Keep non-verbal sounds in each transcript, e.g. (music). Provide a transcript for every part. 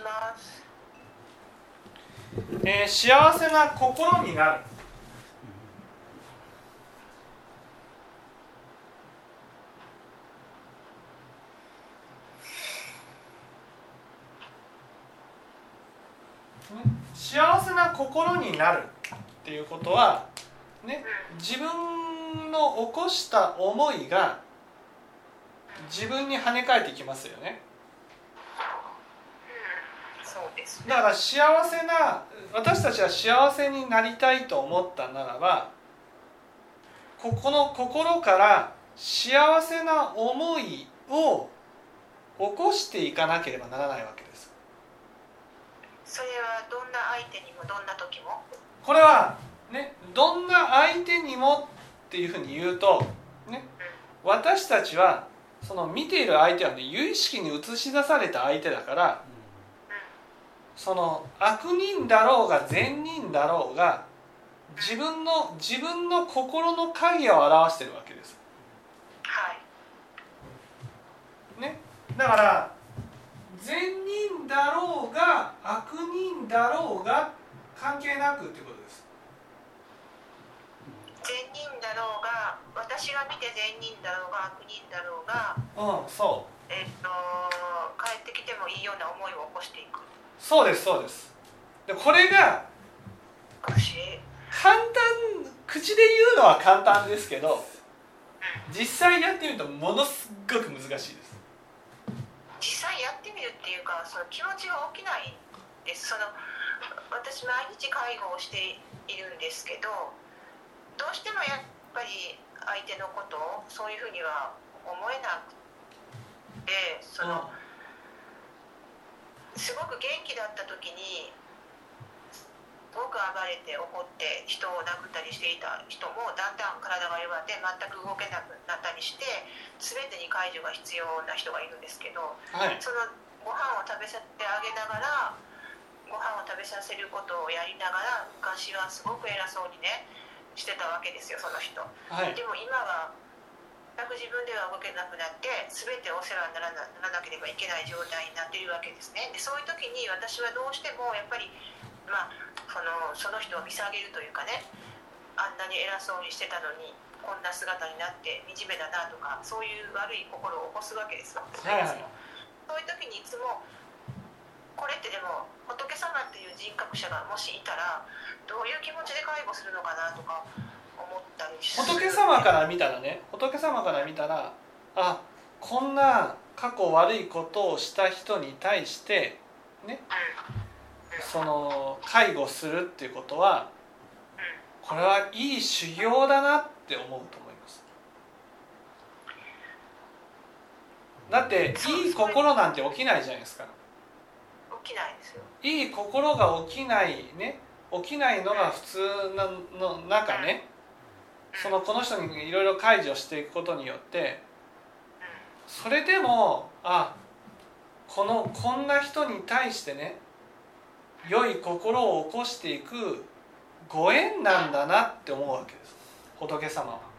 しますえー幸せな心になる幸せな心になるっていうことは、ね、自分の起こした思いが自分に跳ね返ってきますよね。そうです。だから幸せな私たちは幸せになりたいと思ったならばここの心から幸せな思いを起こしていかなければならないわけです。それはどんな相手にもどんな時も？これはねどんな相手にもっていうふうに言うとね私たちはその見ている相手はね有意識に映し出された相手だからその悪人だろうが善人だろうが自分の自分の心の影を表してるわけです。はいね、だから善人だろうが悪人だろうが関係なくってことです。善人だろうが私が見て善人だろうが悪人だろうがうん、そうえっと帰ってきてもいいような思いを起こしていくそうですそうです。でこれが私簡単口で言うのは簡単ですけど実際やってみるとものすっごく難しいです。実際やってみるっていうかその気持ちが起きないですその私毎日介護をしているんですけどどうしてもやっぱり相手のことをそういうふうには思えなくてそのすごく元気だった時にすごく暴れて怒って人を殴ったりしていた人もだんだん体が弱って全く動けなくなったりして全てに介助が必要な人がいるんですけどはい、そのご飯を食べさせてあげながらご飯を食べさせることをやりながら昔はすごく偉そうにねしてたわけですよその人。はい、でも今は全く自分では動けなくなって全てお世話にならなならなければいけない状態になっているわけですね。でそういう時に私はどうしてもやっぱりまあそのその人を見下げるというかねあんなに偉そうにしてたのにこんな姿になって惨めだなとかそういう悪い心を起こすわけですよ、はいはい。そういう時にいつもこれってでも仏様っていう人格者がもしいたらどういう気持ちで介護するのかなとか仏様から見たらね仏様から見たらあこんな過去悪いことをした人に対してねその介護するっていうことはこれはいい修行だなって思うと思います。だっていい心なんて起きないじゃないですか。起きないですよ。いい心が起きないね起きないのが普通のの中ねそのこの人にいろいろ解除していくことによってそれでもあこのこんな人に対してね良い心を起こしていくご縁なんだなって思うわけです仏様は。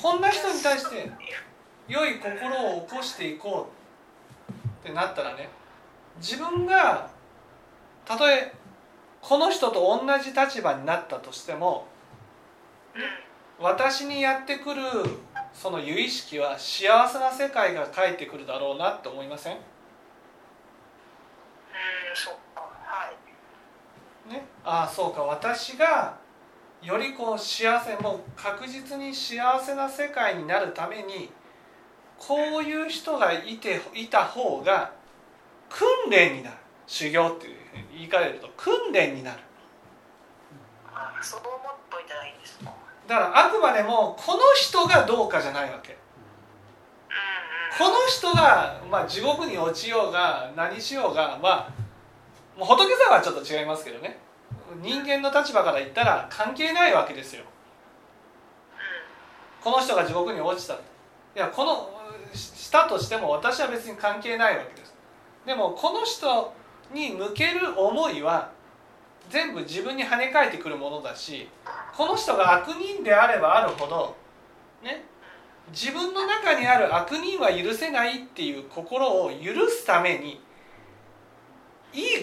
こんな人に対して良い心を起こしていこうってなったらね自分がたとえこの人と同じ立場になったとしても私にやってくるその由意識は幸せな世界が返ってくるだろうなって思いません？うんそうか。はい。ね、ああそうか。私がよりこう幸せもう確実に幸せな世界になるためにこういう人がいていた方が訓練になる。修行っていう言い換えると訓練になる。あそう思っといたらいいんですかだからあくまでもこの人がどうかじゃないわけ。この人が、まあ、地獄に落ちようが何しようがまあもう仏様はちょっと違いますけどね。人間の立場から言ったら関係ないわけですよ。この人が地獄に落ちたいやこのしたとしても私は別に関係ないわけです。でもこの人に向ける思いは全部自分に跳ね返ってくるものだしこの人が悪人であればあるほどね自分の中にある悪人は許せないっていう心を許すために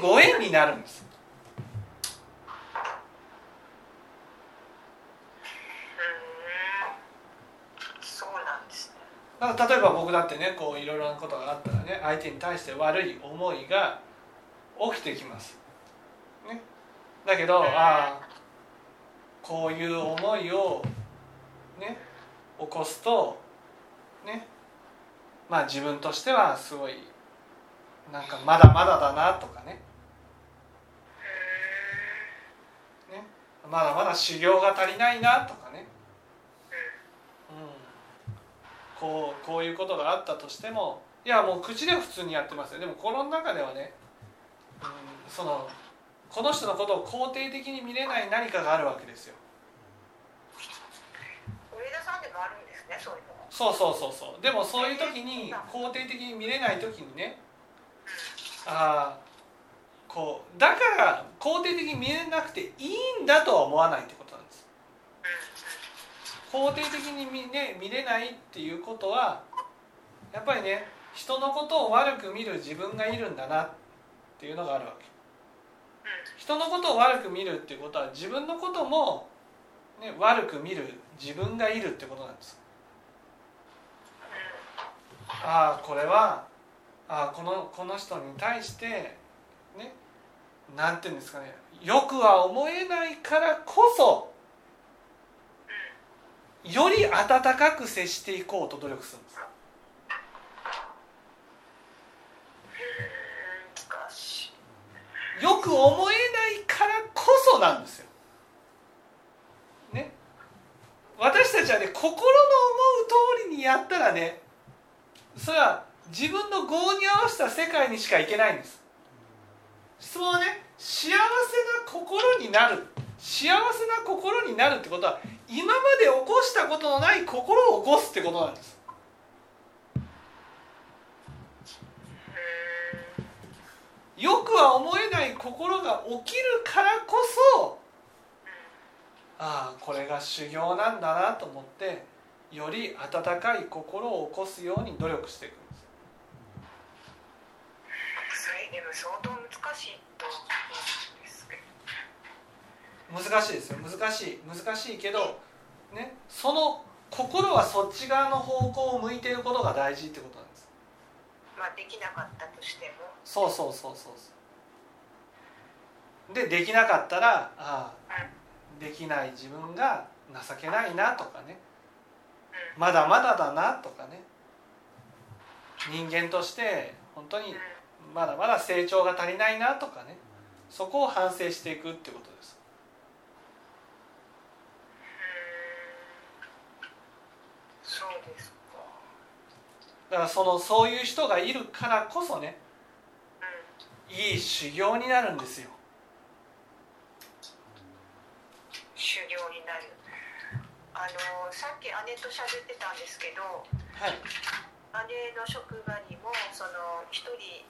ご縁になるんです。から例えば僕だってねこういろいろなことがあったらね相手に対して悪い思いが起きてきます、ね、だけどああこういう思いをね起こすとねまあ自分としてはすごいなんかまだまだだなとかね。ねまだまだ修行が足りないなとかね、うん、こうこういうことがあったとしてもいやもう口では普通にやってますよ。でも心の中ではね、うん、そのこの人のことを肯定的に見れない何かがあるわけですよ。上田さんでもあるんですねそういうのそうそうそうそう。でもそういう時に肯定的に見れない時にねああこうだから肯定的に見れなくていいんだとは思わないってことなんです。肯定的に見,、ね、見れないっていうことはやっぱりね人のことを悪く見る自分がいるんだなっていうのがあるわけ人のことを悪く見るっていうことは自分のことも、ね、悪く見る自分がいるってことなんです。ああこれはああこのこの人に対してねなんていうんですかねよくは思えないからこそより温かく接していこうと努力するんです難しいよく思えないからこそなんですよ。ね。私たちはね心の思う通りにやったらねそれは自分の業に合わせた世界にしか行けないんです。質問はね幸せな心になる幸せな心になるってことは今まで起こしたことのない心を起こすってことなんです。よくは思えない心が起きるからこそああこれが修行なんだなと思ってより温かい心を起こすように努力していくんです。それでも相当難しいと思うんですけど。難しいですよ難しい難しいけどねその心はそっち側の方向を向いていることが大事ってことなんです。まあできなかったとしても。そうそうそうそうそう。でできなかったらああできない自分が情けないなとかねまだまだだなとかね。人間として本当にまだまだ成長が足りないなとかね。そこを反省していくってことです。そうですか。だからそのそういう人がいるからこそねうんいい修行になるんですよ。修行になるあのさっき姉と喋ってたんですけどはい。姉の職場にもその一人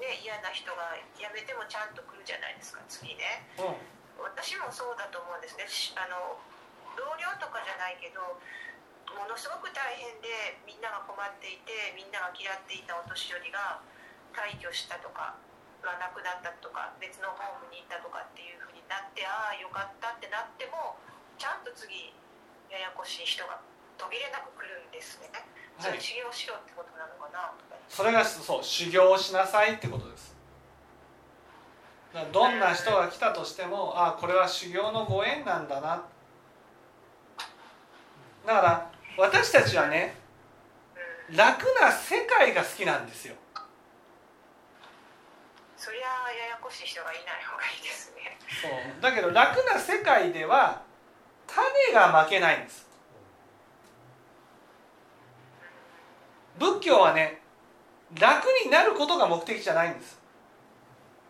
ね嫌な人が辞めてもちゃんと来るじゃないですか次ね。うん。私もそうだと思うんですね。しあの同僚とかじゃないけどものすごく大変でみんなが困っていてみんなが嫌っていたお年寄りが退去したとか、まあ、亡くなったとか別のホームに行ったとかっていうふうになってああよかったってなってもちゃんと次ややこしい人が途切れなく来るんですね。それはい修行しろってことなのかなとか。それがそう修行をしなさいってことです。どんな人が来たとしてもあこれは修行のご縁なんだな。だから私たちはねうん楽な世界が好きなんですよ。そりゃあややこしい人がいない方がいいですね。そう。だけど楽な世界では種が負けないんです。仏教はね楽になることが目的じゃないんです。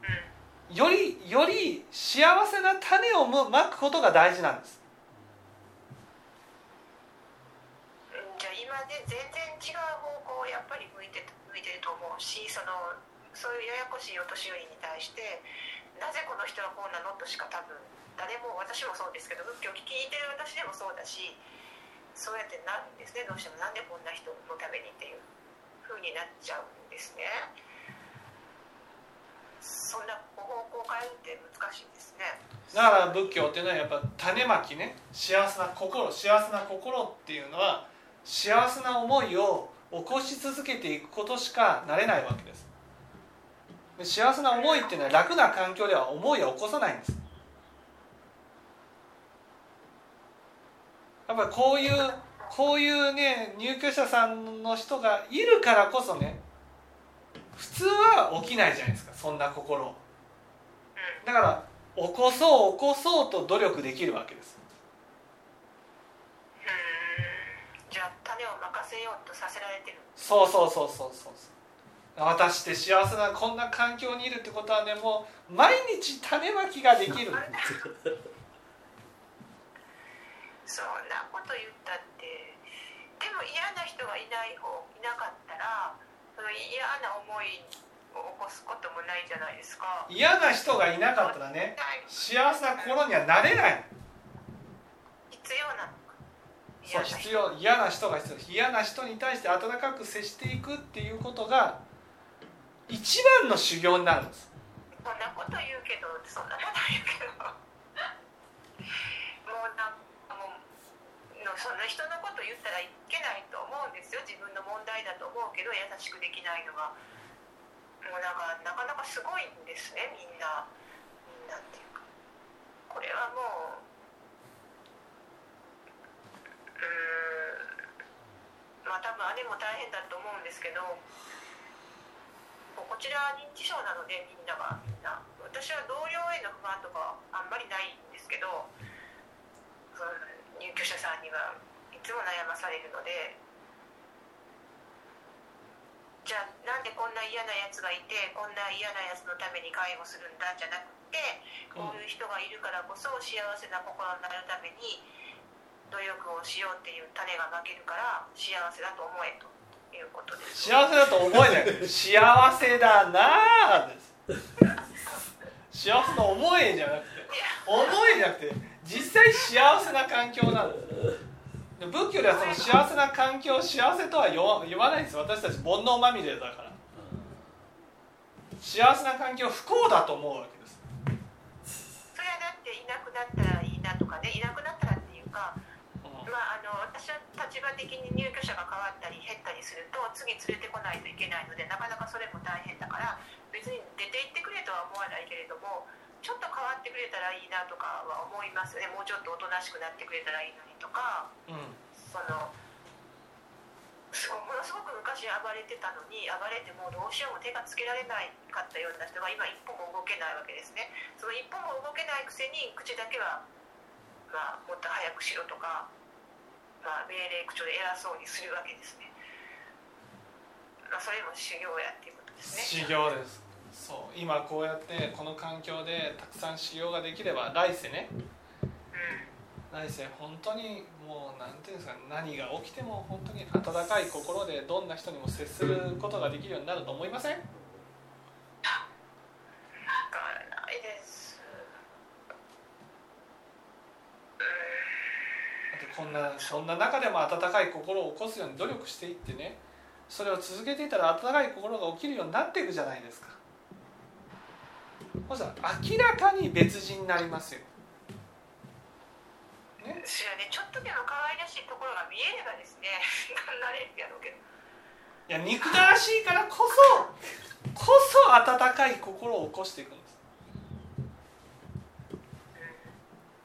うんよりより幸せな種をまくことが大事なんです。じゃあ今で全然違う方向をやっぱり向いて向いてると思うしそのそういうややこしいお年寄りに対してなぜこの人はこうなのとしか多分誰も私もそうですけど仏教を聞いてる私でもそうだしそうやってなるんですねどうしてもなんでこんな人のためにっていう風になっちゃうんですね。そんな思だから仏教っていうのはやっぱ種まきね幸せな心幸せな心っていうのは幸せな思いを起こし続けていくことしかなれないわけです。幸せな思いっていうのは楽な環境では思いを起こさないんです。やっぱりこういうこういうね入居者さんの人がいるからこそね普通は起きないじゃないですかそんな心。だから起こそう起こそうと努力できるわけです。じゃあ種を任せようとさせられてる。そうそうそうそうそう私って幸せなこんな環境にいるってことはねもう毎日種まきができる (laughs) そんなこと言ったってでも嫌な人がいない方いなかったらその嫌な思いを起こすこともないじゃないですか。嫌な人がいなかったらね幸せな心にはなれない。必要なのそう必要嫌な人が必要。嫌な人に対して温かく接していくっていうことが一番の修行になるんです。そんなこと言うけどそんなこと言うけどもうなんかもうのその人のこと言ったらいけないと思うんですよ。自分の問題だと思うけど優しくできないのは。もうなんかなかなかすごいんですね。みんな。みんなんていうか。これはもううん。まあ多分姉も大変だと思うんですけどこちら認知症なのでみんなが。みんな。私は同僚への不満とかあんまりないんですけどその入居者さんにはいつも悩まされるのでじゃあなんでこんな嫌なやつがいてこんな嫌なやつのために介護するんだじゃなくてこういう人がいるからこそ幸せな心になるために努力をしようっていう種が負けるから幸せだと思えと。いうことです。幸せだと思えない。幸せだなあです。(laughs) 幸せの思えじゃなくて。思えじゃなくて実際幸せな環境なんです仏教ではその幸せな環境幸せとは言わないんです。私たち煩悩まみれだから。幸せな環境不幸だと思うわけです。それはだっていなくなったらいいなとかねいなくなったらっていうか、まあ、あの私は立場的に入居者が変わったり減ったりすると次連れてこないといけないのでなかなかそれも大変だから別に出て行ってくれとは思わないけれどもちょっと変わってくれたらいいなとかは思いますねもうちょっとおとなしくなってくれたらいいのにとか、うん、そのものすごく昔暴れてたのに暴れてもどうしようも手がつけられないかったような人が今一歩も動けないわけですねその一歩も動けないくせに口だけは、まあ、もっと早くしろとかまあ、命令口調で偉そうにするわけですね。まあ、それも修行やっていうことですね。修行です。そう今こうやってこの環境でたくさん修行ができれば来世ね、うん、来世本当にもうなんていうんですか何が起きても本当に温かい心でどんな人にも接することができるようになると思いません？こんなそんな中でも温かい心を起こすように努力していってねそれを続けていたら温かい心が起きるようになっていくじゃないですかそしたら明らかに別人になりますよ。ね、ちょっとでも可愛らしいところが見えればですね (laughs) なれるやろうけど。いや憎たらしいからこそこそ温かい心を起こしていくんです、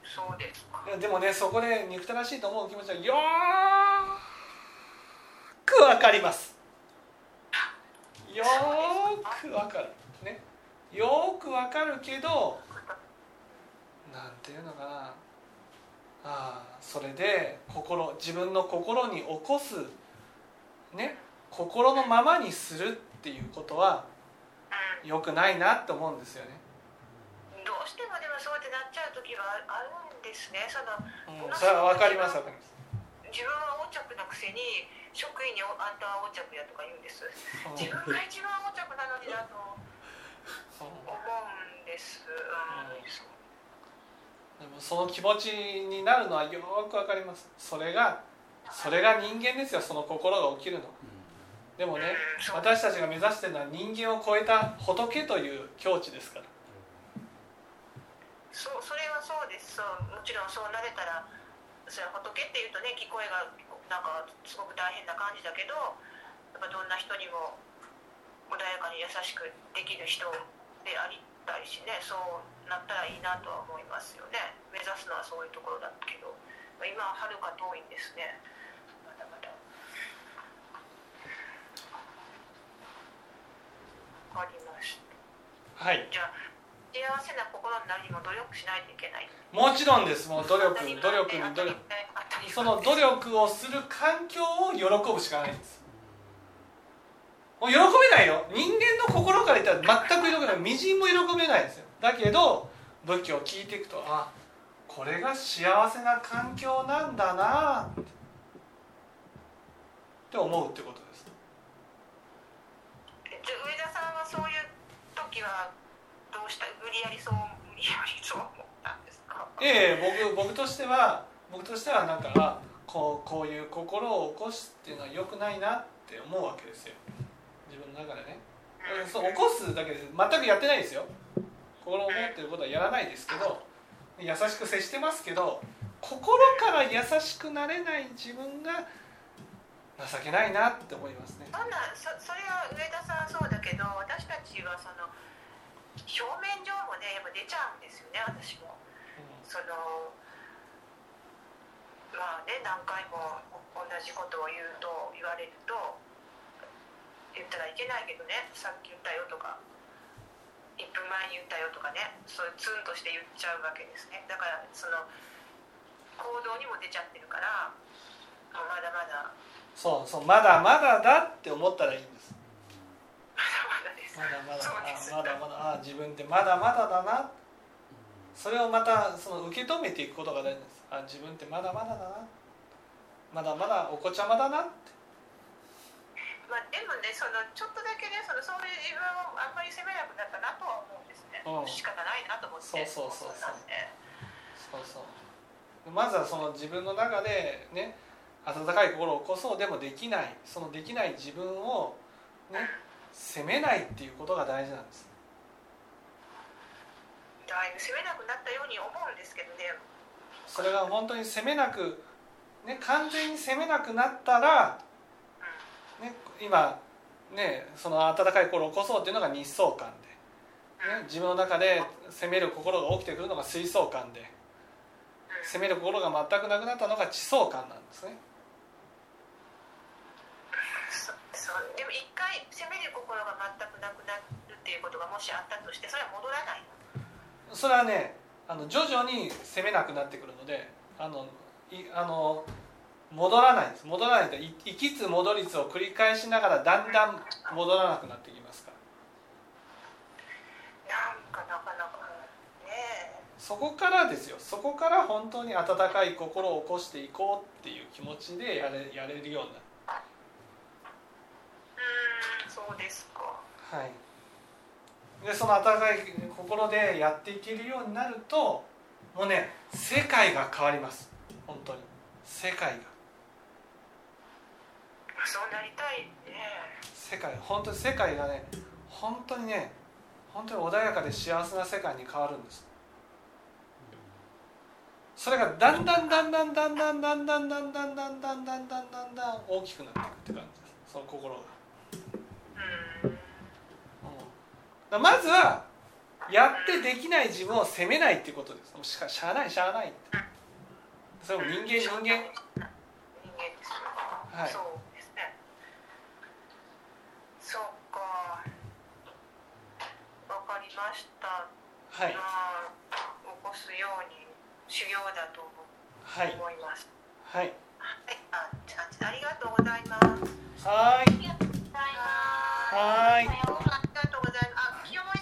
うん、そうですでもねそこで憎たらしいと思う気持ちはよくわかります。よくわかる。ね。よくわかるけどなんていうのかな。ああそれで心自分の心に起こすね心のままにするっていうことはよくないなって思うんですよね。どうしてもでもそうやってなっちゃう時はあるですね。その、うん、それは分かります分かります。自分は横着なくせに職員にあんたは横着やとか言うんです。自分が一番横着なのになと思うんです、でもその気持ちになるのはよくわかります。それがそれが人間ですよ。その心が起きるの。でもね、私たちが目指してるのは人間を超えた仏という境地ですから。そうそれはそうです。そうもちろんそうなれたらそれは仏っていうとね聞こえがなんかすごく大変な感じだけどやっぱどんな人にも穏やかに優しくできる人でありたいしねそうなったらいいなとは思いますよね。目指すのはそういうところだけど。今ははるか遠いんですね。まだまだ。わかりました。はい。じゃあ幸せな心になるにも努力しないといけない。もちろんです。もう努力努力に努力。その努力をする環境を喜ぶしかないんですもう喜べないよ人間の心から言ったら全く喜べない。みじんも喜べないですよ。だけど仏教を聞いていくとあこれが幸せな環境なんだなって思うってことです。じゃあ上田さんはそういう時はどうした無理やりそう無理やりそう思ったんですか？ええ僕僕としては僕としてはなんかあこうこういう心を起こすっていうのは良くないなって思うわけですよ中でね。そう起こすだけで全くやってないですよ。心を持ってることはやらないですけど優しく接してますけど心から優しくなれない自分が情けないなって思いますね。そんなそそれは上田さんそうだけど私たちはその表面上もねやっぱ出ちゃうんですよね私も。そのまあね何回も同じことを言うと言われると言ったらいけないけどねさっき言ったよとか1分前に言ったよとかねそういうツンとして言っちゃうわけですね。だからその行動にも出ちゃってるからもうまだまだ。そうそうまだまだだって思ったらいいんです。まだまだです。まだまだあまだまだあ自分ってまだまだだな。それをまたその受け止めていくことが大事です。あ自分ってまだまだだな。まだまだお子ちゃまだなってまあ、でもねそのちょっとだけねそのそういう自分をあんまり責めなくなったなとは思うんですね、うん。仕方ないなと思ってそうそうそうそう。そうそうまずはその自分の中でね温かい心を起こそうでもできないそのできない自分をね責めないっていうことが大事なんです。だい。ぶ責めなくなったように思うんですけどね。それが本当に責めなく、ね、完全に責めなくなったら、ね、今ねその温かい心を起こそうっていうのが日相観で、ね、自分の中で責める心が起きてくるのが水相観で。責める心が全くなくなったのが地相観なんですね。そそうでも一回責める心が全くなくなるっていうことがもしあったとしてそれは戻らないそれはねあの徐々に責めなくなってくるのであのいあの戻らないんです。戻らないとい行きつ戻りつを繰り返しながらだんだん戻らなくなってきますから。なんかなかなかね。えそこからですよそこから本当に温かい心を起こしていこうっていう気持ちでやれやれるようにな。るうーんそうですか。はい。でその温かい心でやっていけるようになるともうね世界が変わります。本当に。世界がそうなりたいね。世界本当に世界がね本当にね本当に穏やかで幸せな世界に変わるんです。それがだんだんだんだんだんだんだんだんだんだんだんだんだんだんだんだん大きくなっていくって感じですその心が、うん、まずはやってできない自分を責めないっていうことですしかしゃあないしゃあないってそれも人間人間人間ですよはいましたが、はい、起こすように修行だと思います。はい。はい、あ、ありがとうございます。はい。ありがとうございます。はい。